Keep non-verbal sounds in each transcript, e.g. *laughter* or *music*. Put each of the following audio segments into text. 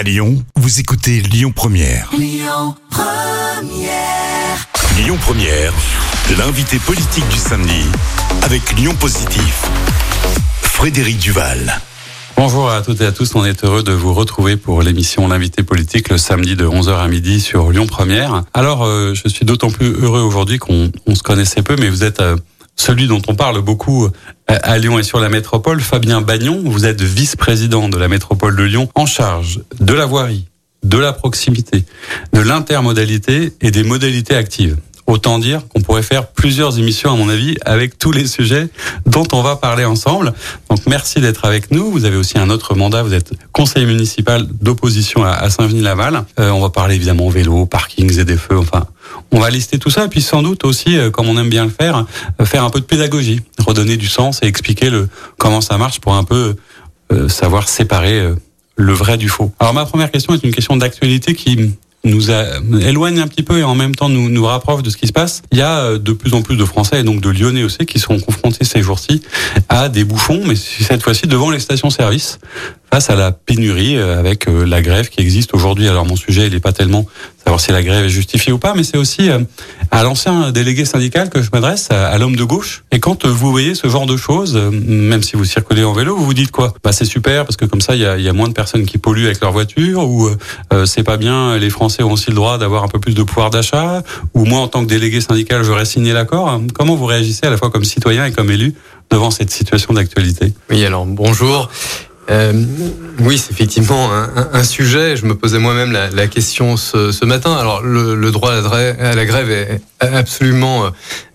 À Lyon, vous écoutez Lyon Première. Lyon Première. Lyon Première, l'invité politique du samedi avec Lyon Positif. Frédéric Duval. Bonjour à toutes et à tous, on est heureux de vous retrouver pour l'émission L'invité politique le samedi de 11h à midi sur Lyon Première. Alors, euh, je suis d'autant plus heureux aujourd'hui qu'on on se connaissait peu, mais vous êtes euh, celui dont on parle beaucoup euh, à Lyon et sur la métropole, Fabien Bagnon. Vous êtes vice-président de la métropole de Lyon en charge de la voirie, de la proximité, de l'intermodalité et des modalités actives. Autant dire qu'on pourrait faire plusieurs émissions, à mon avis, avec tous les sujets dont on va parler ensemble. Donc, merci d'être avec nous. Vous avez aussi un autre mandat. Vous êtes conseiller municipal d'opposition à Saint-Genis-Laval. Euh, on va parler évidemment vélo, parkings et des feux. Enfin, on va lister tout ça. Et puis, sans doute aussi, euh, comme on aime bien le faire, euh, faire un peu de pédagogie, redonner du sens et expliquer le comment ça marche pour un peu savoir séparer le vrai du faux. Alors, ma première question est une question d'actualité qui nous éloigne un petit peu et en même temps nous, nous rapproche de ce qui se passe. Il y a euh, de plus en plus de Français et donc de Lyonnais aussi qui sont confrontés ces jours-ci à des bouchons, mais cette fois-ci devant les stations-service face à la pénurie euh, avec euh, la grève qui existe aujourd'hui. Alors mon sujet, il n'est pas tellement savoir si la grève est justifiée ou pas, mais c'est aussi euh, à l'ancien délégué syndical que je m'adresse, à l'homme de gauche. Et quand vous voyez ce genre de choses, même si vous circulez en vélo, vous vous dites quoi? Bah c'est super parce que comme ça, il y a, y a, moins de personnes qui polluent avec leur voiture, ou c'est pas bien, les Français ont aussi le droit d'avoir un peu plus de pouvoir d'achat, ou moi en tant que délégué syndical, j'aurais signé l'accord. Comment vous réagissez à la fois comme citoyen et comme élu devant cette situation d'actualité? Oui, alors bonjour. Euh, oui, c'est effectivement un, sujet. Je me posais moi-même la, question ce, matin. Alors, le, droit à la, grève est absolument euh,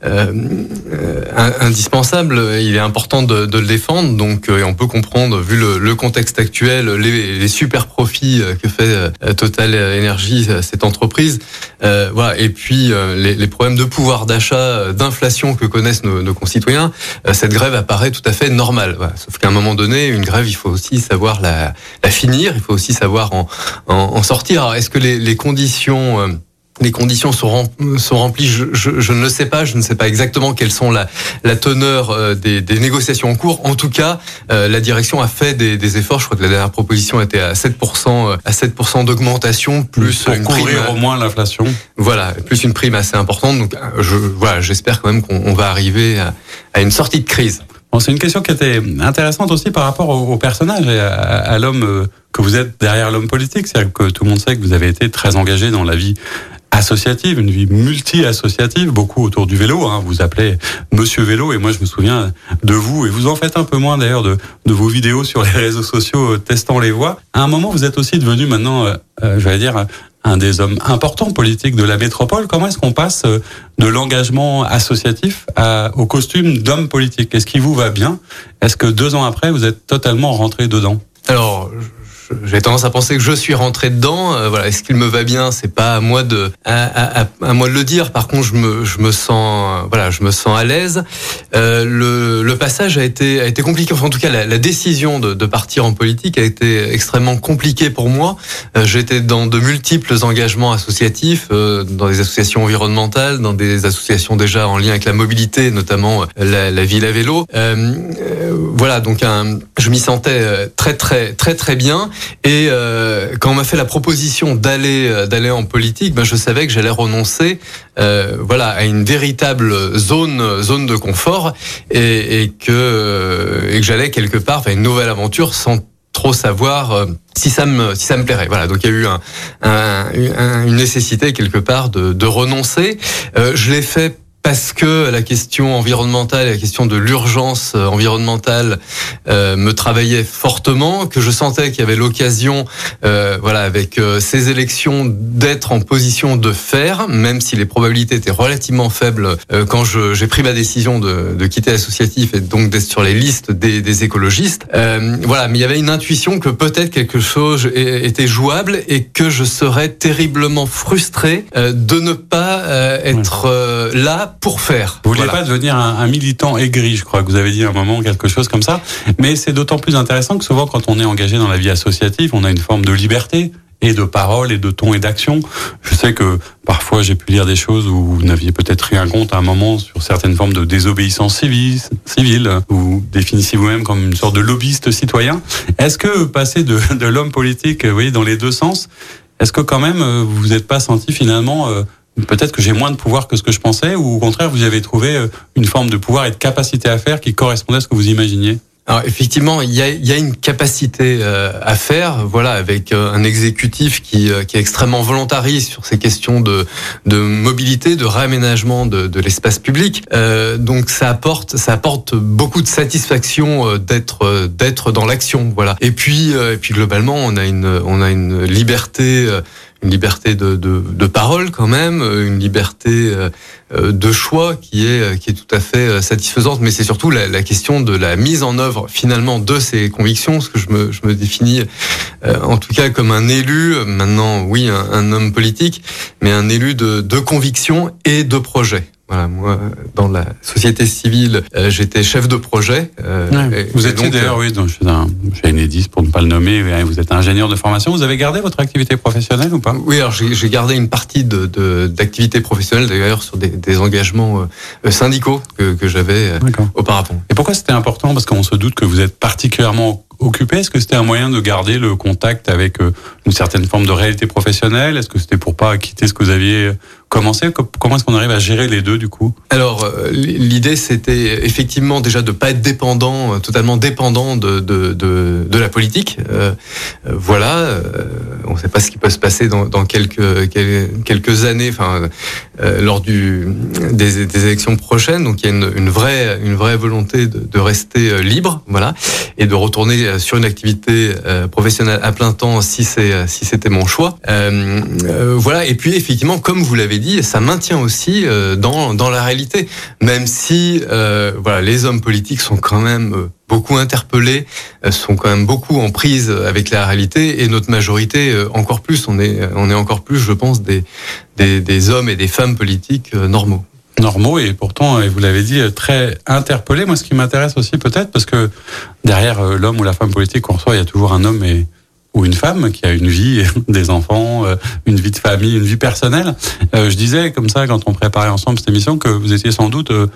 euh indispensable. Il est important de, le défendre. Donc, on peut comprendre, vu le, contexte actuel, les, super profits que fait Total Energy, cette entreprise. Et puis, les, problèmes de pouvoir d'achat, d'inflation que connaissent nos, concitoyens. cette grève apparaît tout à fait normale. Sauf qu'à un moment donné, une grève, il faut aussi savoir la, finir, il faut aussi savoir en, en, sortir. Est-ce que les, les conditions euh, les conditions sont, sont remplies, je, je, ne le sais pas, je ne sais pas exactement quelles sont la, la teneur euh, des, des, négociations en cours. En tout cas, euh, la direction a fait des, des, efforts. Je crois que la dernière proposition était à 7%, à 7% d'augmentation, plus Pour une couvrir prime, au moins l'inflation. Voilà, plus une prime assez importante. Donc, je, voilà, j'espère quand même qu'on va arriver à, à une sortie de crise. Bon, c'est une question qui était intéressante aussi par rapport au, personnage et à, l'homme euh, que vous êtes derrière l'homme politique. C'est-à-dire que tout le monde sait que vous avez été très engagé dans la vie associative, une vie multi-associative, beaucoup autour du vélo. Hein. Vous appelez Monsieur Vélo et moi je me souviens de vous et vous en faites un peu moins d'ailleurs de, vos vidéos sur les réseaux sociaux euh, testant les voix. À un moment, vous êtes aussi devenu maintenant, euh, euh je vais dire, un des hommes importants politiques de la métropole. Comment est-ce qu'on passe euh, de l'engagement associatif au costume d'homme politique? Est-ce qui vous va bien? Est-ce que deux ans après, vous êtes totalement rentré dedans? Alors, j'ai tendance à penser que je suis rentré dedans. Euh, voilà, est-ce qu'il me va bien? C'est pas à moi de à, à, à, moi de le dire. Par contre, je me je me sens voilà, je me sens à l'aise. Euh, le, le passage a été a été compliqué. Enfin, en tout cas, la, la décision de, de, partir en politique a été extrêmement compliquée pour moi. Euh, J'étais dans de multiples engagements associatifs, euh, dans des associations environnementales, dans des associations déjà en lien avec la mobilité, notamment euh, la, la ville à vélo. Euh, voilà, donc un, je m'y sentais très très très très bien. Et euh, quand on m'a fait la proposition d'aller euh, d'aller en politique, ben je savais que j'allais renoncer, euh, voilà, à une véritable zone zone de confort et, et que euh, et que j'allais quelque part vers une nouvelle aventure sans trop savoir euh, si ça me si ça me plairait. Voilà, donc il y a eu un, un, une nécessité quelque part de, de renoncer. je l'ai fait parce que la question environnementale, la question de l'urgence euh, environnementale euh, me travaillait fortement, que je sentais qu'il y avait l'occasion, euh, voilà, avec euh, ces élections, d'être en position de faire, même si les probabilités étaient relativement faibles euh, quand j'ai pris ma décision de, de quitter l'associatif et donc d'être sur les listes des, des écologistes. Euh, voilà, mais il y avait une intuition que peut-être quelque chose était jouable et que je serais terriblement frustré de ne pas être là pour faire. Vous vouliez pas devenir un, un, militant aigri, je crois que vous avez dit à un moment quelque chose comme ça. Mais c'est d'autant plus intéressant que souvent quand on est engagé dans la vie associative, on a une forme de liberté et de parole et de ton et d'action. Je sais que parfois j'ai pu lire des choses où vous n'aviez peut-être rien compte à un moment sur certaines formes de désobéissance civile, civile vous définissez vous-même comme une sorte de lobbyiste citoyen. Est-ce que passer de, de l'homme politique, vous voyez, dans les deux sens, est-ce que quand même vous vous êtes pas senti finalement peut-être que j'ai moins de pouvoir que ce que je pensais, ou au contraire, vous avez trouvé euh, une forme de pouvoir et de capacité à faire qui correspondait à ce que vous imaginiez alors effectivement, il y a, y a une capacité euh, à faire, voilà, avec euh, un exécutif qui, qui est extrêmement volontariste sur ces questions de, de mobilité, de réaménagement de, de l'espace public. Euh, donc ça apporte, ça apporte beaucoup de satisfaction d'être d'être dans l'action, voilà. Et puis et puis globalement, on a une on a une liberté une liberté de, de, parole quand même, une liberté euh, euh, de choix qui est euh, qui est tout à fait satisfaisante. Mais c'est surtout la, question de la mise en œuvre finalement de ces convictions, ce que je me, je me définis en tout cas comme un élu. Maintenant, oui, un, homme politique, mais un élu de, de conviction et de projet. Voilà, moi, dans la société civile, euh, j'étais chef de projet. Euh, vous êtes d'ailleurs, euh, oui, donc, chez Enedis, pour ne pas le nommer, vous êtes ingénieur de formation. Vous avez gardé votre activité professionnelle ou pas? Oui, alors j'ai gardé une partie de d'activité professionnelle, d'ailleurs, sur des, des engagements syndicaux que, que j'avais auparavant. Et pourquoi c'était important? Parce qu'on se doute que vous êtes particulièrement occupé Est-ce que c'était un moyen de garder le contact avec une certaine forme de réalité professionnelle? Est-ce que c'était pour pas quitter ce que vous aviez Comment est-ce qu'on arrive à gérer les deux du coup? Alors euh, l'idée c'était effectivement déjà de pas être dépendant, euh, totalement dépendant de de, de, la politique. Euh, voilà, on ne sait pas ce qui peut se passer dans, quelques quelques années, enfin lors du des, élections prochaines. Donc il y a une, vraie une vraie volonté de, de, rester libre, voilà, et de retourner sur une activité professionnelle à plein temps si si c'était mon choix. voilà, et puis effectivement comme vous l'avez dit, ça maintient aussi euh, dans, dans la réalité. Même si euh, voilà, les hommes politiques sont quand même euh, beaucoup interpellés, sont quand même beaucoup en prise avec la réalité, et notre majorité encore plus. On est, on est encore plus, je pense, des, des, des hommes et des femmes politiques normaux normaux et pourtant, et vous l'avez dit, très interpellés. Moi, ce qui m'intéresse aussi peut-être, parce que derrière l'homme ou la femme politique qu'on reçoit, il y a toujours un homme et ou une femme qui a une vie, *laughs* des enfants, euh, une vie de famille, une vie personnelle. Euh, je disais comme ça quand on préparait ensemble cette émission que vous étiez sans doute euh,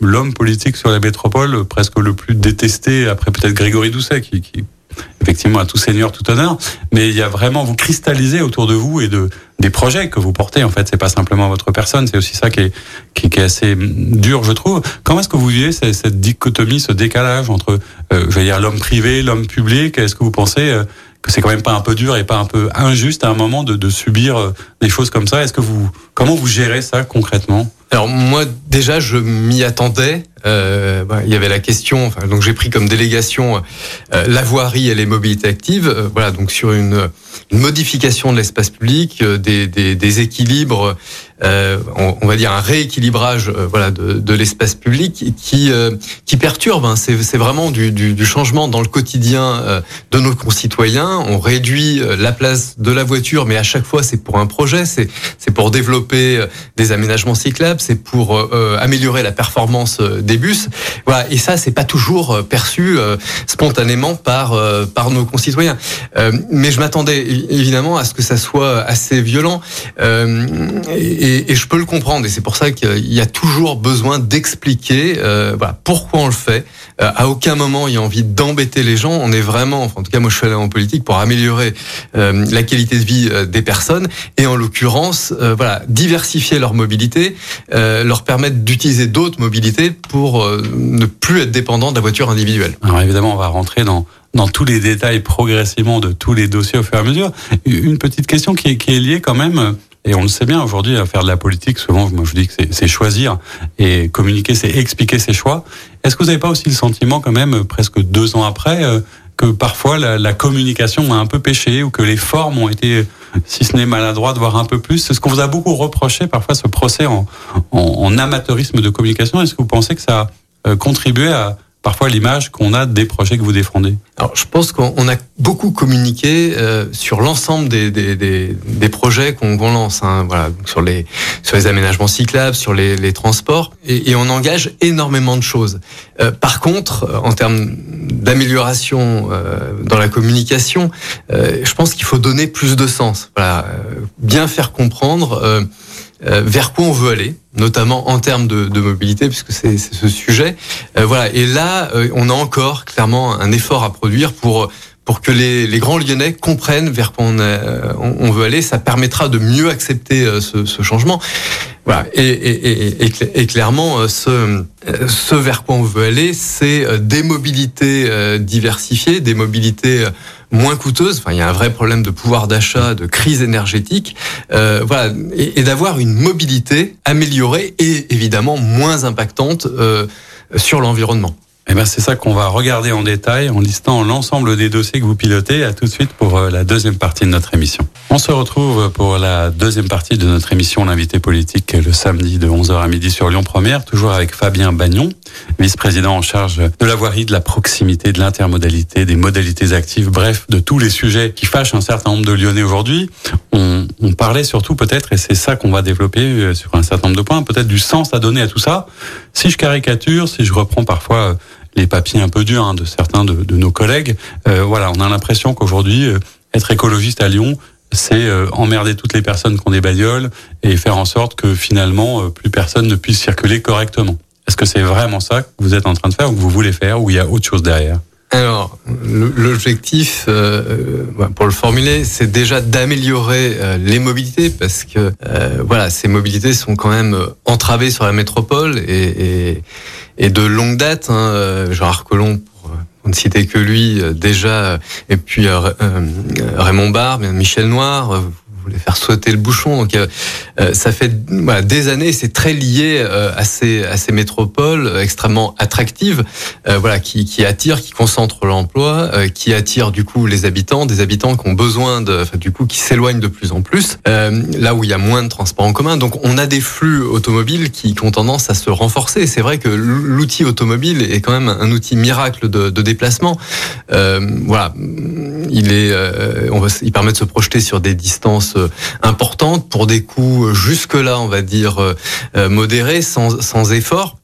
l'homme politique sur la métropole presque le plus détesté après peut-être Grégory Doucet qui, qui effectivement à tout seigneur, tout honneur, mais il y a vraiment vous cristallisez autour de vous et de des projets que vous portez. En fait, c'est pas simplement votre personne, c'est aussi ça qui est, qui, est assez dur, je trouve. Comment est-ce que vous vivez cette, cette dichotomie, ce décalage entre, euh, je vais dire, l'homme privé, l'homme public? Est-ce que vous pensez euh, que c'est quand même pas un peu dur et pas un peu injuste à un moment de, de subir euh, des choses comme ça? Est-ce que vous, comment vous gérez ça concrètement? Alors moi déjà je m'y attendais. Euh, bah, il y avait la question, enfin, donc j'ai pris comme délégation euh, la voirie et les mobilités actives. Euh, voilà donc sur une, une modification de l'espace public, euh, des, des, des, équilibres, euh, on, on, va dire un rééquilibrage voilà de, de l'espace public qui qui perturbe. Hein. C'est vraiment du, du, du, changement dans le quotidien de nos concitoyens. On réduit la place de la voiture, mais à chaque fois c'est pour un projet, c'est c'est pour développer des aménagements cyclables c'est pour euh, euh, améliorer la performance euh, des bus. Voilà, et ça, c'est pas toujours perçu spontanément par par nos concitoyens. mais je m'attendais évidemment à ce que ça soit assez violent, et, et, je peux le comprendre. Et c'est pour ça qu'il y a toujours besoin d'expliquer voilà, pourquoi on le fait. À aucun moment il y a envie d'embêter les gens. On est vraiment, enfin, en tout cas moi je suis allé en politique pour améliorer la qualité de vie des personnes et en l'occurrence, voilà, diversifier leur mobilité, euh, leur permettre d'utiliser d'autres mobilités pour euh, ne plus être dépendant de la voiture individuelle. Alors évidemment, on va rentrer dans dans tous les détails progressivement de tous les dossiers au fur et à mesure. Une petite question qui est, qui est liée quand même, et on le sait bien aujourd'hui, à faire de la politique, souvent, moi je dis que c'est choisir et communiquer, c'est expliquer ses choix. Est-ce que vous n'avez pas aussi le sentiment quand même, presque deux ans après, euh, que parfois la, la, communication a un peu péché ou que les formes ont été, si ce n'est maladroites, voire un peu plus. C'est ce qu'on vous a beaucoup reproché parfois ce procès en, en, en amateurisme de communication. Est-ce que vous pensez que ça a euh, contribué à parfois l'image qu'on a des projets que vous défendez Alors, je pense qu'on a beaucoup communiqué euh, sur l'ensemble des, des, des, des, projets qu'on lance, hein, voilà, sur les sur les aménagements cyclables, sur les, les transports, et, et, on engage énormément de choses. Euh, par contre, euh, en termes d'amélioration euh, dans la communication, euh, je pense qu'il faut donner plus de sens. Voilà, bien faire comprendre euh, vers quoi on veut aller, notamment en termes de, de mobilité, puisque c'est ce sujet. Euh, voilà. Et là, euh, on a encore clairement un effort à produire pour pour que les, les grands Lyonnais comprennent vers quoi on, on, veut aller. Ça permettra de mieux accepter ce, ce changement. Voilà. Et, et, et, et, clairement, ce, ce vers quoi on veut aller, c'est des mobilités diversifiées, des mobilités moins coûteuses. Enfin, il y a un vrai problème de pouvoir d'achat, de crise énergétique. Euh, voilà, et, et d'avoir une mobilité améliorée et évidemment moins impactante euh, sur l'environnement. Eh ben c'est ça qu'on va regarder en détail en listant l'ensemble des dossiers que vous pilotez. À tout de suite pour la deuxième partie de notre émission. On se retrouve pour la deuxième partie de notre émission L'invité politique le samedi de 11h à midi sur Lyon Première, toujours avec Fabien Bagnon, vice-président en charge de la voirie, de la proximité, de l'intermodalité, des modalités actives, bref, de tous les sujets qui fâchent un certain nombre de Lyonnais aujourd'hui. On, on parlait surtout peut-être, et c'est ça qu'on va développer sur un certain nombre de points, peut-être du sens à donner à tout ça. Si je caricature, si je reprends parfois les papiers un peu durs hein, de certains de, de, nos collègues. Euh, voilà, on a l'impression qu'aujourd'hui, euh, être écologiste à Lyon, c'est euh, emmerder toutes les personnes qui ont des et faire en sorte que finalement, euh, plus personne ne puisse circuler correctement. Est-ce que c'est vraiment ça que vous êtes en train de faire ou que vous voulez faire ou il y a autre chose derrière? Alors, l'objectif, euh, pour le formuler, c'est déjà d'améliorer euh, les mobilités parce que euh, voilà, ces mobilités sont quand même entravées sur la métropole et, et, et de longue date. Hein, Gérard Collomb, pour, pour ne citer que lui, déjà, et puis Raymond Barre, Michel Noir voulait faire sauter le bouchon. Donc, euh, ça fait voilà, des années, c'est très lié euh, à ces à ces métropoles euh, extrêmement attractives, euh, voilà, qui, qui attirent, qui concentrent l'emploi, euh, qui attirent du coup les habitants, des habitants qui ont besoin de, enfin, du coup, qui s'éloignent de plus en plus, euh, là où il y a moins de transports en commun. Donc, on a des flux automobiles qui, qui ont tendance à se renforcer. C'est vrai que l'outil automobile est quand même un outil miracle de, de déplacement. voilà, il est, on va, il permet de se projeter sur des distances importante pour des coûts jusque-là, on va dire, modérés, sans, sans effort.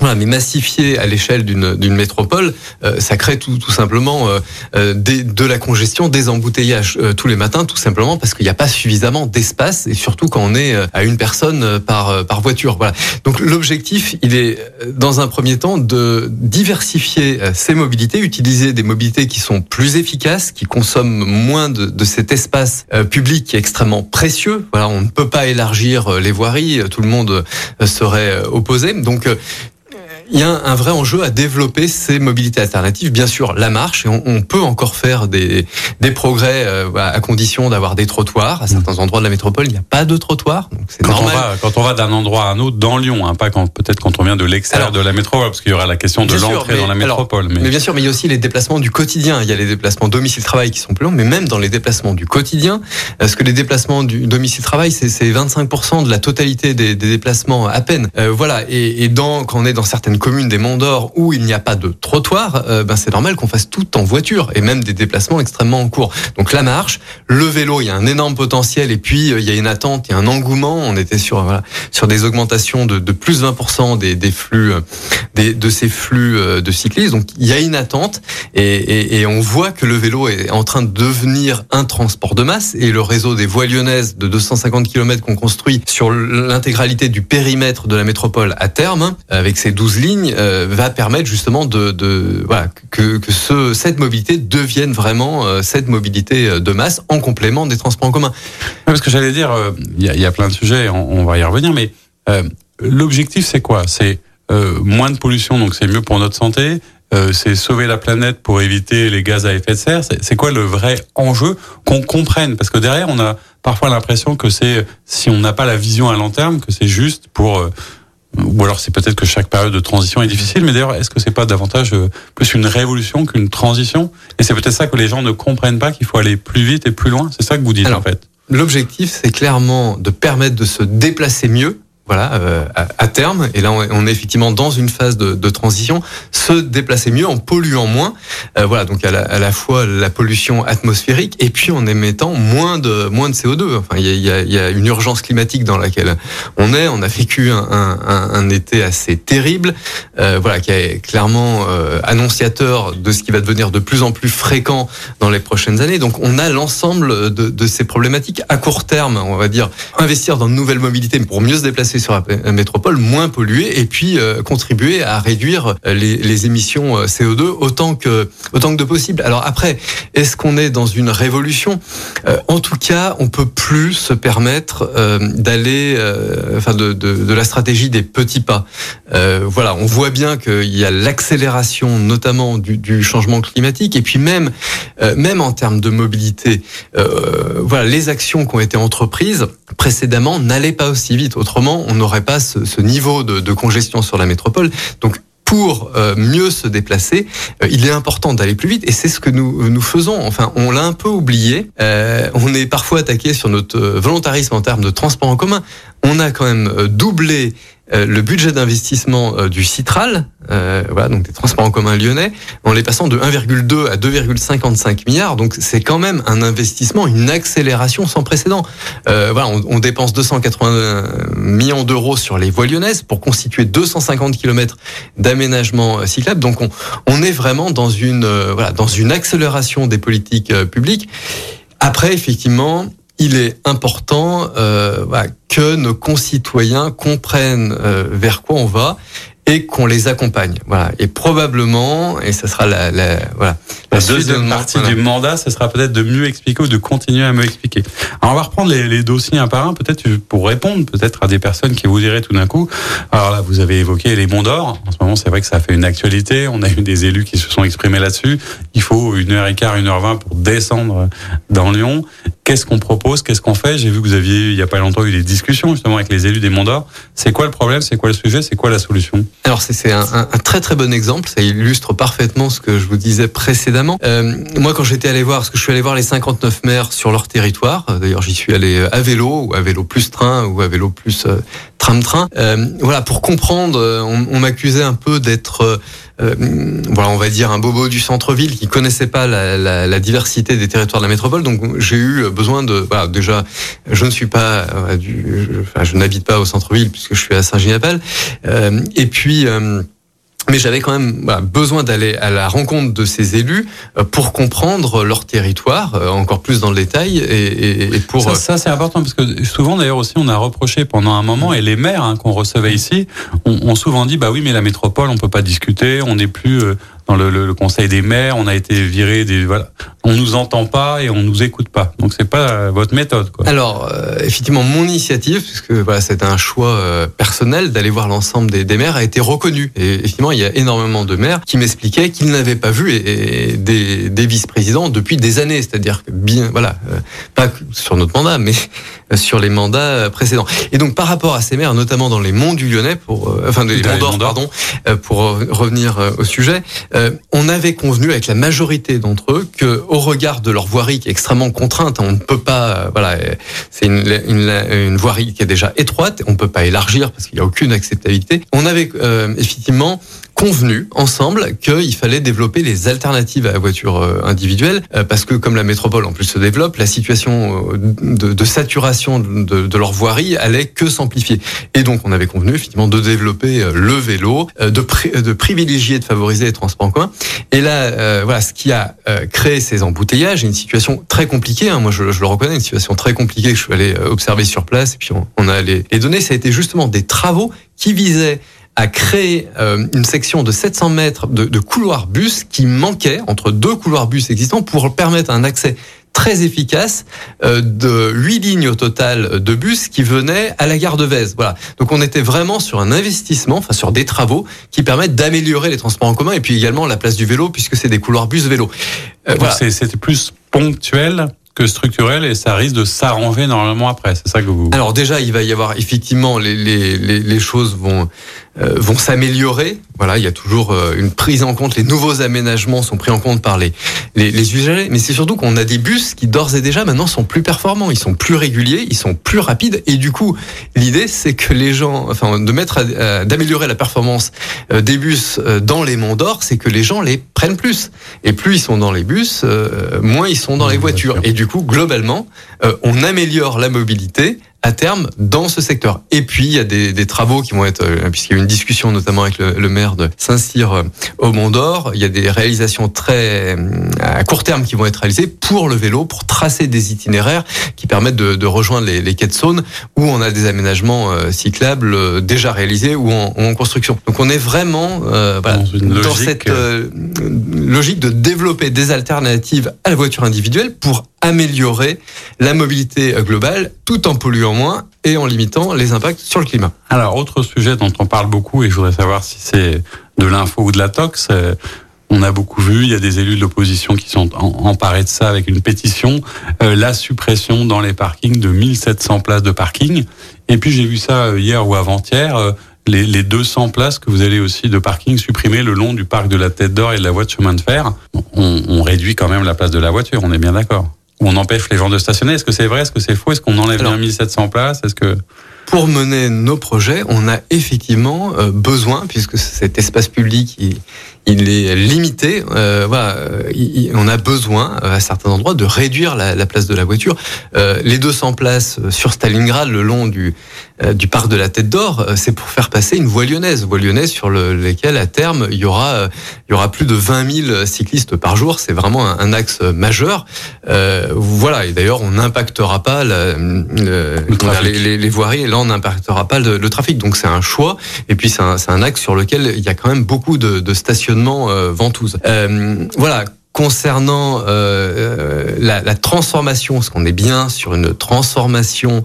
Voilà, mais massifier à l'échelle d'une métropole, euh, ça crée tout, tout simplement euh, des, de la congestion, des embouteillages euh, tous les matins, tout simplement parce qu'il n'y a pas suffisamment d'espace et surtout quand on est à une personne par, par voiture. Voilà. Donc l'objectif, il est dans un premier temps de diversifier ces mobilités, utiliser des mobilités qui sont plus efficaces, qui consomment moins de, de cet espace public qui est extrêmement précieux. Voilà, on ne peut pas élargir les voiries, tout le monde serait opposé. Donc il y a un vrai enjeu à développer ces mobilités alternatives. Bien sûr, la marche, et on, on peut encore faire des, des progrès euh, à condition d'avoir des trottoirs. À certains endroits de la métropole, il n'y a pas de trottoirs. Donc c'est quand normal. On va, quand on va d'un endroit à un autre dans Lyon, hein, pas quand peut-être quand on vient de l'extérieur de la métropole, parce qu'il y aura la question de l'entrée dans la métropole. Alors, mais... mais... bien sûr, mais il y a aussi les déplacements du quotidien. Il y a les déplacements domicile-travail qui sont plus longs, mais même dans les déplacements du quotidien, parce que les déplacements du domicile-travail, c'est 25% de la totalité des, des déplacements à peine? Euh, voilà. Et, et dans, quand on est dans certaines communes des Monts d'Or où il n'y a pas de trottoir, euh, ben c'est normal qu'on fasse tout en voiture et même des déplacements extrêmement courts. Donc la marche, le vélo, il y a un énorme potentiel et puis euh, il y a une attente, il y a un engouement. On était sur sur des augmentations de, plus de 20% des, des flux euh, des, de ces flux de cyclistes. Donc il y a une attente et, et, et on voit que le vélo est en train de devenir un transport de masse et le réseau des voies lyonnaises de 250 km qu'on construit sur l'intégralité du périmètre de la métropole à terme avec ses 12 lignes euh, va permettre justement de, que, que ce, cette mobilité devienne vraiment euh, cette mobilité de masse en complément des transports en commun. Parce que j'allais dire, il y, a plein de sujets, on, va y revenir, mais euh, l'objectif c'est quoi? C'est moins de pollution, donc c'est mieux pour notre santé. c'est sauver la planète pour éviter les gaz à effet de serre. C'est quoi le vrai enjeu qu'on comprenne? Parce que derrière, on a parfois l'impression que c'est si on n'a pas la vision à long terme, que c'est juste pour ou alors c'est peut-être que chaque période de transition est difficile, mais d'ailleurs, est-ce que c'est pas davantage plus une révolution qu'une transition? Et c'est peut-être ça que les gens ne comprennent pas, qu'il faut aller plus vite et plus loin. C'est ça que vous dites alors, en fait. L'objectif, c'est clairement de permettre de se déplacer mieux. Voilà, euh, à, terme. Et là, on est effectivement dans une phase de, transition, se déplacer mieux en polluant moins. Euh, voilà, donc à la, fois la pollution atmosphérique et puis en émettant moins de moins de CO2. Enfin, il y a, y a, une urgence climatique dans laquelle on est. On a vécu un, un, un été assez terrible, euh, voilà, qui est clairement euh, annonciateur de ce qui va devenir de plus en plus fréquent dans les prochaines années. Donc, on a l'ensemble de, de ces problématiques à court terme, on va dire, investir dans de nouvelles mobilités pour mieux se déplacer sur la métropole, moins polluer et puis euh, contribuer à réduire les, les, émissions euh, CO2 autant que autant que possible. Alors après, est-ce qu'on est dans une révolution? Euh, En tout cas, on peut plus se permettre d'aller, enfin de, la stratégie des petits pas. voilà, on voit bien qu'il y a l'accélération, notamment du, du, changement climatique, et puis même même en termes de mobilité, voilà, les actions qui ont été entreprises précédemment n'allaient pas aussi vite. Autrement, on n'aurait pas ce, niveau de, de, congestion sur la métropole. Donc pour euh, mieux se déplacer, euh, il est important d'aller plus vite et c'est ce que nous nous faisons. Enfin, on l'a un peu oublié. Euh, on est parfois attaqué sur notre volontarisme en termes de transport en commun. On a quand même doublé euh, le budget d'investissement euh, du Citral, euh, voilà, donc des transports en commun lyonnais, en les passant de 1,2 à 2,55 milliards. Donc c'est quand même un investissement, une accélération sans précédent. Euh, voilà, on, on, dépense 280 millions d'euros sur les voies lyonnaises pour constituer 250 km d'aménagement cyclable. Donc on, on, est vraiment dans une voilà dans une accélération des politiques publiques. Après, effectivement, il est important euh, que nos concitoyens comprennent euh, vers quoi on va et qu'on les accompagne. Voilà. Et probablement, et ça sera la, la voilà. La, deuxième partie du mandat, ce sera peut-être de mieux expliquer ou de continuer à mieux expliquer. Alors on va reprendre les, les dossiers un par un, peut-être pour répondre peut-être à des personnes qui vous diraient tout d'un coup. Alors là, vous avez évoqué les monts d'or. En ce moment, c'est vrai que ça a fait une actualité. On a eu des élus qui se sont exprimés là-dessus. Il faut une heure et quart, une heure vingt pour descendre dans Lyon. Qu'est-ce qu'on propose Qu'est-ce qu'on fait? J'ai vu que vous aviez, il y a pas longtemps, eu des discussions justement avec les élus des monts d'or. C'est quoi le problème? C'est quoi le sujet? C'est quoi la solution? Alors c'est un, très très bon exemple, ça illustre parfaitement ce que je vous disais précédemment. Euh, moi quand j'étais allé voir, parce que je suis allé voir les 59 maires sur leur territoire, euh, d'ailleurs j'y suis allé à vélo ou à vélo plus train ou à vélo plus euh, tram-train. Euh, voilà, pour comprendre, euh, on, m'accusait un peu d'être euh, voilà, on va dire un bobo du centre-ville qui connaissait pas la, diversité des territoires de la métropole. Donc j'ai eu besoin de, voilà, déjà, je ne suis pas, du, je, n'habite pas au centre-ville puisque je suis à Saint-Gilles-Appel. Euh, et puis euh, mais j'avais quand même voilà, besoin d'aller à la rencontre de ces élus euh, pour comprendre leur territoire euh, encore plus dans le détail et, et pour ça, ça c'est important parce que souvent d'ailleurs aussi on a reproché pendant un moment et les maires hein, qu'on recevait ici ont, ont, souvent dit bah oui mais la métropole on peut pas discuter on n'est plus euh, dans le, le, le, conseil des maires, on a été viré des voilà, on nous entend pas et on nous écoute pas. Donc c'est pas euh, votre méthode quoi. Alors euh, effectivement mon initiative puisque voilà, c'est un choix euh, personnel d'aller voir l'ensemble des, des, maires a été reconnue et effectivement il y a énormément de maires qui m'expliquaient qu'ils n'avaient pas vu et, et des, des vice-présidents depuis des années, c'est-à-dire que bien voilà, euh, pas sur notre mandat mais *laughs* sur les mandats précédents. Et donc par rapport à ces maires notamment dans les monts du Lyonnais pour enfin des monts d'Or pardon pour revenir au sujet euh, on avait convenu avec la majorité d'entre eux que, au regard de leur voirie qui est extrêmement contrainte, on ne peut pas, euh, voilà, c'est une, une, voirie qui est déjà étroite, on ne peut pas élargir parce qu'il n'y a aucune acceptabilité. On avait euh, effectivement convenu ensemble qu'il fallait développer les alternatives à la voiture euh, individuelle euh, parce que comme la métropole en plus se développe, la situation euh, de, de saturation de, de, leur voirie allait que s'amplifier. Et donc on avait convenu effectivement de développer le vélo, de, de privilégier, de favoriser les transports en commun. Et là, euh, voilà, ce qui a créé ces embouteillages, une situation très compliquée. Hein, moi, je, je, le reconnais, une situation très compliquée que je suis allé observer sur place. Et puis on, on a les, les données. Ça a été justement des travaux qui visaient a créé euh, une section de 700 mètres de, de couloirs bus qui manquait entre deux couloirs bus existants pour permettre un accès très efficace euh, de huit lignes au total de bus qui venaient à la gare de Vèze. Voilà. Donc on était vraiment sur un investissement, enfin sur des travaux qui permettent d'améliorer les transports en commun et puis également la place du vélo puisque c'est des couloirs bus vélo. Euh, voilà. C'était plus ponctuel structurel et ça risque de s'arranger normalement après. C'est ça que vous. Alors déjà, il va y avoir effectivement les les, les, les choses vont euh, vont s'améliorer. Voilà, il y a toujours euh, une prise en compte. Les nouveaux aménagements sont pris en compte par les les, les usagers. Mais c'est surtout qu'on a des bus qui d'ores et déjà maintenant sont plus performants. Ils sont plus réguliers, ils sont plus rapides. Et du coup, l'idée c'est que les gens, enfin, de mettre, d'améliorer la performance euh, des bus euh, dans les monts d'or, c'est que les gens les prennent plus. Et plus ils sont dans les bus, moins ils sont dans les voitures. Et du coup, globalement, on améliore la mobilité à terme dans ce secteur. Et puis il y a des, des travaux qui vont être, euh, puisqu'il y a eu une discussion notamment avec le, le maire de Saint-Cyr euh, au Mont d'Or, il y a des réalisations très euh, à court terme qui vont être réalisées pour le vélo, pour tracer des itinéraires qui permettent de, de rejoindre les, les quais de Saône où on a des aménagements cyclables déjà réalisés ou en, en construction. Donc on est vraiment euh, voilà, dans, dans cette euh, logique de développer des alternatives à la voiture individuelle pour améliorer la mobilité globale tout en polluant moins et en limitant les impacts sur le climat. Alors, autre sujet dont on parle beaucoup, et je voudrais savoir si c'est de l'info ou de la tox, euh, on a beaucoup vu, il y a des élus de l'opposition qui sont emparés de ça avec une pétition, euh, la suppression dans les parkings de 1700 places de parking. Et puis j'ai vu ça euh, hier ou avant-hier, les, les 200 places que vous allez aussi de parking supprimer le long du parc de la Tête d'Or et de la voie de chemin de fer. On réduit quand même la place de la voiture, on est bien d'accord on empêche les gens de stationner. Est-ce que c'est vrai? Est-ce que c'est faux? Est-ce qu'on enlève Alors, bien 1700 places? Est-ce que pour mener nos projets, on a effectivement euh, besoin, puisque cet espace public, il, il est limité. Euh, voilà, il, on a besoin à certains endroits de réduire la, la place de la voiture. Euh, les 200 places sur Stalingrad, le long du euh, du parc de la Tête d'Or, euh, c'est pour faire passer une voie lyonnaise, voie lyonnaise sur le, lesquelles à terme il y aura euh, il y aura plus de 20 000 cyclistes par jour. C'est vraiment un, un, axe majeur. Euh, voilà, et d'ailleurs on n'impactera pas la, le, le les, les, les, voiries. Et là on n'impactera pas le, trafic. Donc c'est un choix. Et puis c'est un, un, axe sur lequel il y a quand même beaucoup de, de stationnement euh, ventouse. Euh, voilà concernant euh, la, la, transformation, parce qu'on est bien sur une transformation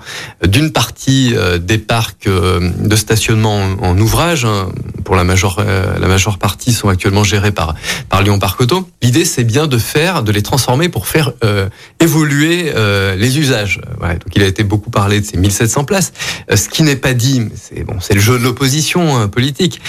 d'une partie euh, des parcs euh, de stationnement en, ouvrage, hein, pour la majeure, euh, la majeure partie sont actuellement gérés par, par Lyon Parc Auto. L'idée, c'est bien de faire, de les transformer pour faire euh, évoluer les usages. Ouais, donc il a été beaucoup parlé de ces 1700 places. ce qui n'est pas dit, c'est bon, c'est le jeu de l'opposition hein, politique.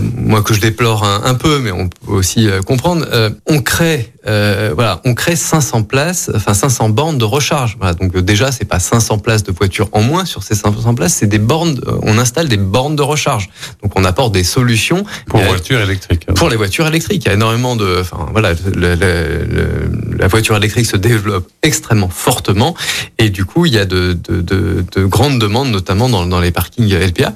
moi que je déplore un, un, peu, mais on peut aussi comprendre. on crée euh, voilà, on crée 500 places, enfin 500 bornes de recharge. Voilà, donc déjà, c'est pas 500 places de voitures en moins sur ces 500 places, c'est des bornes. Euh, on installe des bornes de recharge. Donc on apporte des solutions pour les voitures électriques. Pour les voitures électriques, il y a énormément de, enfin voilà, le, le, le, la voiture électrique se développe extrêmement fortement et du coup, il y a de, de, de, de grandes demandes, notamment dans, dans, les parkings LPA.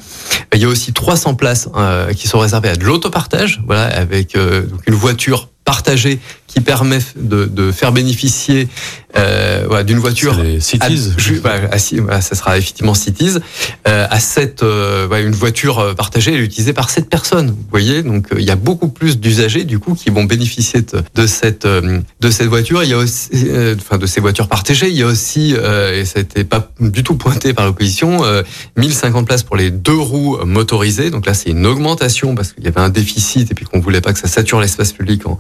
Il y a aussi 300 places euh, qui sont réservées à de l'autopartage, voilà, avec euh, donc une voiture partagée qui permet de, de faire bénéficier euh, voilà, d'une voiture cities. À, à, ça sera effectivement cities euh, à cette euh, une voiture partagée elle est utilisée par sept personnes vous voyez donc il y a beaucoup plus d'usagers du coup qui vont bénéficier de, de cette de cette voiture. Il y a aussi enfin de ces voitures partagées. Il y a aussi et ça n'était pas du tout pointé par l'opposition 1050 places pour les deux roues motorisées. Donc là c'est une augmentation parce qu'il y avait un déficit et puis qu'on voulait pas que ça sature l'espace public en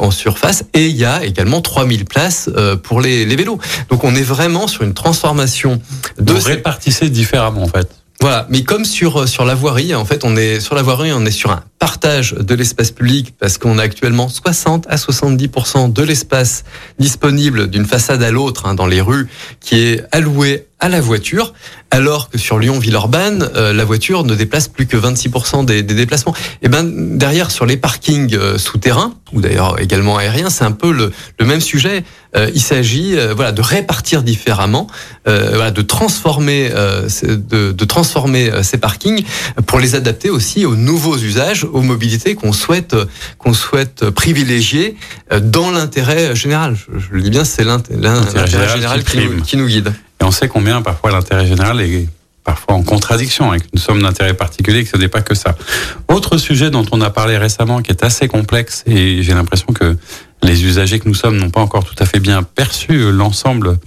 en surface et il y a également 3000 places pour les, les, vélos. Donc on est vraiment sur une transformation de... Vous répartissez différemment en fait. Voilà, mais comme sur sur la voirie, en fait, on est sur la voirie, on est sur un partage de l'espace public parce qu'on a actuellement 60 à 70 de l'espace disponible d'une façade à l'autre hein, dans les rues qui est alloué à la voiture, alors que sur Lyon-Villeurbanne, euh, la voiture ne déplace plus que 26% des, des, déplacements. Et ben derrière, sur les parkings euh, souterrains, ou d'ailleurs également aériens, c'est un peu le, le même sujet. Euh, il s'agit voilà, de répartir différemment, voilà, de transformer, de, de, transformer ces parkings pour les adapter aussi aux nouveaux usages, aux mobilités qu'on souhaite, qu'on souhaite privilégier dans l'intérêt général. Je, je, le dis bien, c'est l'intérêt général, général qui, nous, qui nous guide. Et on sait combien parfois l'intérêt général est parfois en contradiction avec une somme d'intérêt particulier, que ce n'est pas que ça. Autre sujet dont on a parlé récemment, qui est assez complexe, et j'ai l'impression que les usagers que nous sommes n'ont pas encore tout à fait bien perçu l'ensemble